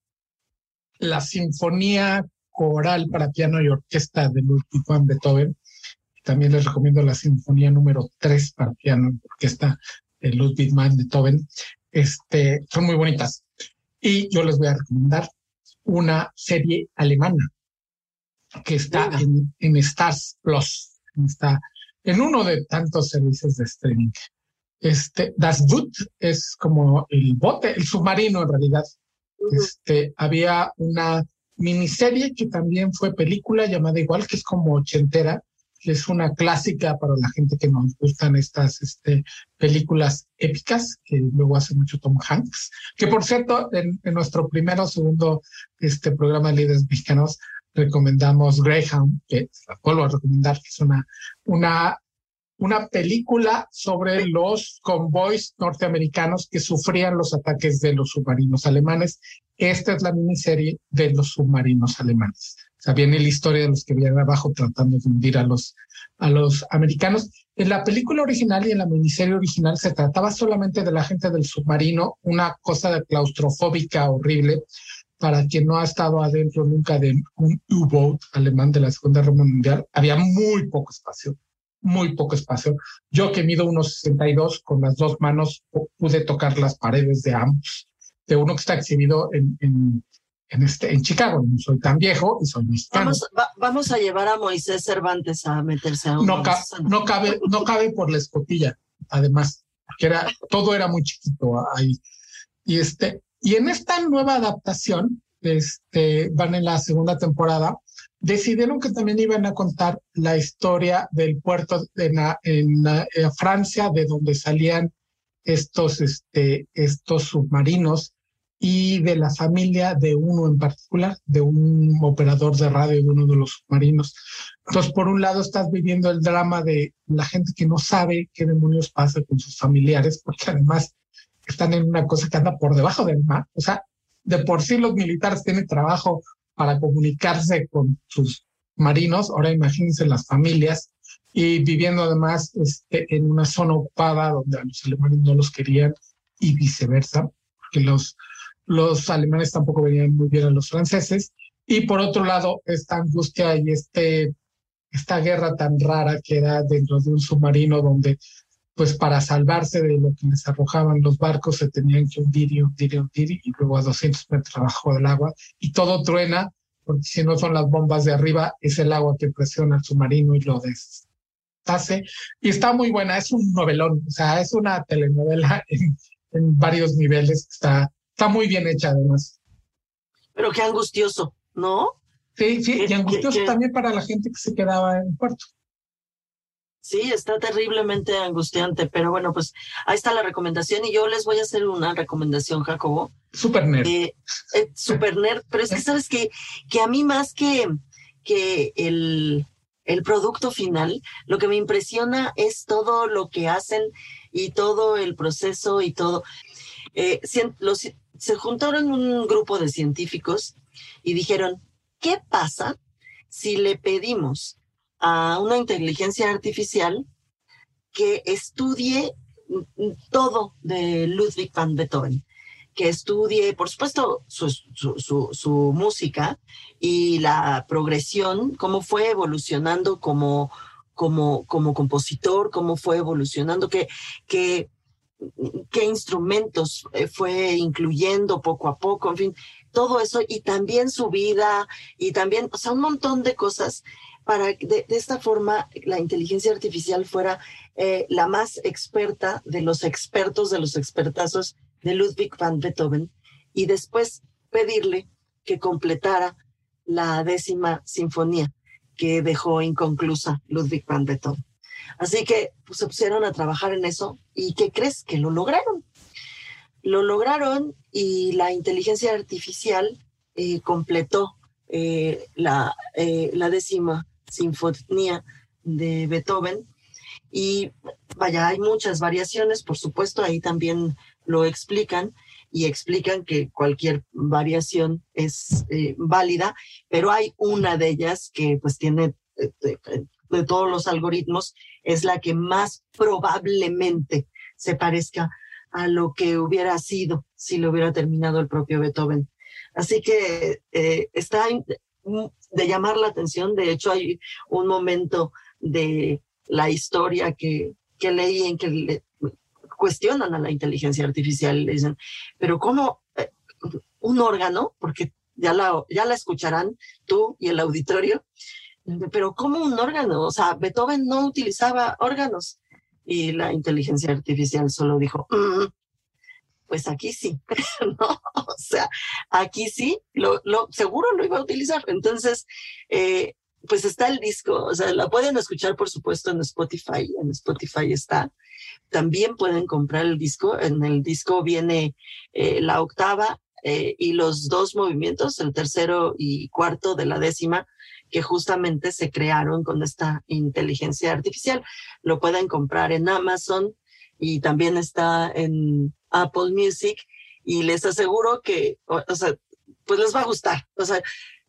E: la Sinfonía Coral para Piano y Orquesta de Ludwig van Beethoven. También les recomiendo la Sinfonía número 3 para piano y orquesta de Ludwig van Beethoven. Este, son muy bonitas. Y yo les voy a recomendar una serie alemana que está en, en Stars Plus. Está en uno de tantos servicios de streaming. Este, Das Boot es como el bote, el submarino en realidad este, había una miniserie que también fue película llamada igual, que es como ochentera, que es una clásica para la gente que nos gustan estas este, películas épicas, que luego hace mucho Tom Hanks, que por cierto, en, nuestro primero o segundo este, programa de líderes mexicanos recomendamos Greyhound, que vuelvo a recomendar, que es una, una una película sobre los convoys norteamericanos que sufrían los ataques de los submarinos alemanes. Esta es la miniserie de los submarinos alemanes. O sea, viene la historia de los que vienen abajo tratando de hundir a los, a los americanos. En la película original y en la miniserie original se trataba solamente de la gente del submarino, una cosa de claustrofóbica horrible. Para quien no ha estado adentro nunca de un U-boat alemán de la Segunda Guerra Mundial, había muy poco espacio muy poco espacio. Yo que mido unos 62, con las dos manos pude tocar las paredes de ambos, de uno que está exhibido en, en, en este, en Chicago. No soy tan viejo y soy mexicano.
D: Vamos, va- vamos a llevar a Moisés Cervantes a meterse a
E: No,
D: una
E: ca- no, cabe, no cabe por la escotilla, además, porque era, todo era muy chiquito ahí. Y, este, y en esta nueva adaptación, este, van en la segunda temporada, decidieron que también iban a contar la historia del puerto en, Francia, de donde salían estos, este, estos submarinos y de la familia de uno en particular, de un operador de radio de uno de los submarinos. Entonces, por un lado, estás viviendo el drama de la gente que no sabe qué demonios pasa con sus familiares, porque además están en una cosa que anda por debajo del mar. O sea, de por sí los militares tienen trabajo para comunicarse con sus marinos. Ahora imagínense las familias y viviendo además este, en una zona ocupada donde a los alemanes no los querían y viceversa, porque los, los alemanes tampoco venían muy bien a los franceses. Y por otro lado, esta angustia y este, esta guerra tan rara que era dentro de un submarino donde pues para salvarse de lo que les arrojaban los barcos se tenían que hundir y hundir y hundir y luego a 200 metros abajo del agua y todo truena porque si no son las bombas de arriba es el agua que presiona el submarino y lo deshace y está muy buena, es un novelón, o sea, es una telenovela en, en varios niveles, está, está muy bien hecha además.
D: Pero qué angustioso, ¿no?
E: Sí, sí,
D: ¿Qué-
E: y angustioso
D: qué- qué?
E: también para la gente que se quedaba en el puerto.
D: Sí, está terriblemente angustiante, pero bueno, pues ahí está la recomendación y yo les voy a hacer una recomendación, Jacobo.
E: Super nerd.
D: Eh, eh, super nerd, pero es que sabes que, que a mí más que, que el, el producto final, lo que me impresiona es todo lo que hacen y todo el proceso y todo. Eh, los, se juntaron un grupo de científicos y dijeron, ¿qué pasa si le pedimos a una inteligencia artificial que estudie todo de Ludwig van Beethoven? que estudie, por supuesto, su, su, su, música y la progresión, cómo fue evolucionando como, como, como compositor, cómo fue evolucionando, qué, qué, qué instrumentos eh, fue incluyendo poco a poco, en fin, todo eso, y también su vida, y también, o sea, un montón de cosas para que de, esta forma la inteligencia artificial fuera eh, la más experta de los expertos, de los expertazos de Ludwig van Beethoven y después pedirle que completara la décima sinfonía que dejó inconclusa Ludwig van Beethoven. Así que pues, se pusieron a trabajar en eso y ¿qué crees? Que lo lograron. Lo lograron y la inteligencia artificial eh, completó eh, la, la décima sinfonía de Beethoven y vaya, hay muchas variaciones, por supuesto, ahí también lo explican y explican que cualquier variación es eh, válida, pero hay una de ellas que pues tiene eh, de, todos los algoritmos, es la que más probablemente se parezca a lo que hubiera sido si lo hubiera terminado el propio Beethoven. Así que eh, está de llamar la atención, de hecho hay un momento de la historia que, que leí en que le cuestionan a la inteligencia artificial y le dicen, pero ¿cómo eh, un órgano? Porque ya la, ya la escucharán tú y el auditorio, pero ¿cómo un órgano? O sea, Beethoven no utilizaba órganos y la inteligencia artificial solo dijo, "Mm, pues aquí sí, ¿no? O sea, aquí sí, lo, lo, seguro lo iba a utilizar. Entonces, eh, pues está el disco, o sea, la pueden escuchar, por supuesto, en Spotify, en Spotify está. También pueden comprar el disco, en el disco viene eh, la octava eh, y los dos movimientos, el tercero y cuarto de la décima, que justamente se crearon con esta inteligencia artificial. Lo pueden comprar en Amazon y también está en Apple Music y les aseguro que, o, o sea, pues les va a gustar. O sea,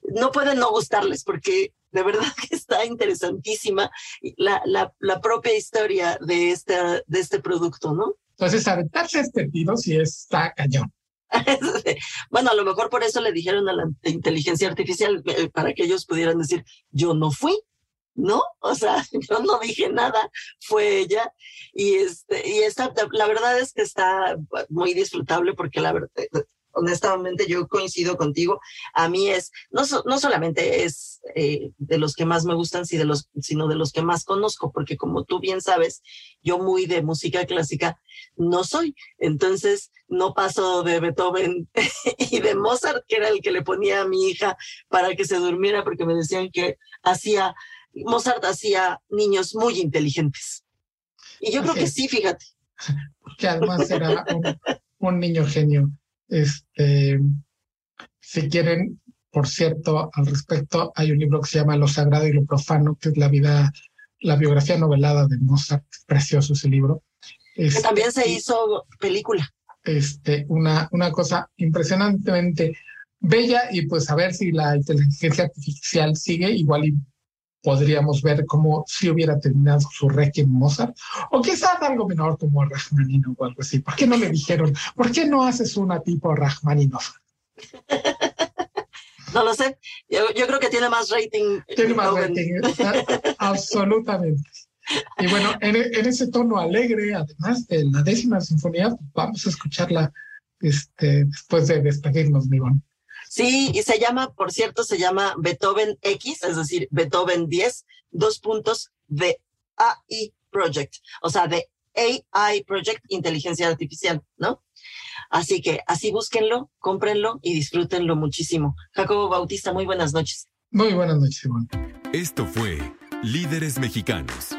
D: no pueden no gustarles porque de verdad que está interesantísima la, la, la propia historia de este, de este producto, ¿no?
E: Entonces, aventarse este tiro sí está cañón.
D: bueno, a lo mejor por eso le dijeron a la inteligencia artificial eh, para que ellos pudieran decir, yo no fui, no, o sea, yo no dije nada, fue ella. Y, este, y esta, la verdad es que está muy disfrutable porque la verdad, honestamente yo coincido contigo. A mí es, no, no solamente es eh, de los que más me gustan, sino de, los, sino de los que más conozco, porque como tú bien sabes, yo muy de música clásica no soy. Entonces no paso de Beethoven y de Mozart, que era el que le ponía a mi hija para que se durmiera, porque me decían que hacía, Mozart hacía niños muy inteligentes. Y yo creo que sí, fíjate.
E: Que además era un niño genio. Este, si quieren, por cierto, al respecto, hay un libro que se llama Lo Sagrado y lo Profano, que es la vida, la biografía novelada de Mozart. Precioso ese libro.
D: que también se hizo película.
E: Este, una, una cosa impresionantemente bella y pues a ver si la inteligencia artificial sigue igual y podríamos ver como si hubiera terminado su Requiem Mozart, o quizás algo menor como Rachmaninoff o algo así. ¿Por qué no le dijeron, por qué no haces una tipo Rachmaninoff?
D: No lo sé. Yo, creo que tiene más rating.
E: Tiene más rating, absolutamente. Y bueno, en, ese tono alegre, además de la décima sinfonía, vamos a escucharla este, después de despedirnos, Mivón.
D: Sí, y se llama, por cierto, se llama Beethoven X, es decir, Beethoven 10, dos puntos de AI Project, o sea, de AI Project, inteligencia artificial, ¿no? Así que así búsquenlo, cómprenlo y disfrútenlo muchísimo. Jacobo Bautista, muy buenas noches.
E: Muy buenas noches, Iván.
C: Esto fue Líderes Mexicanos.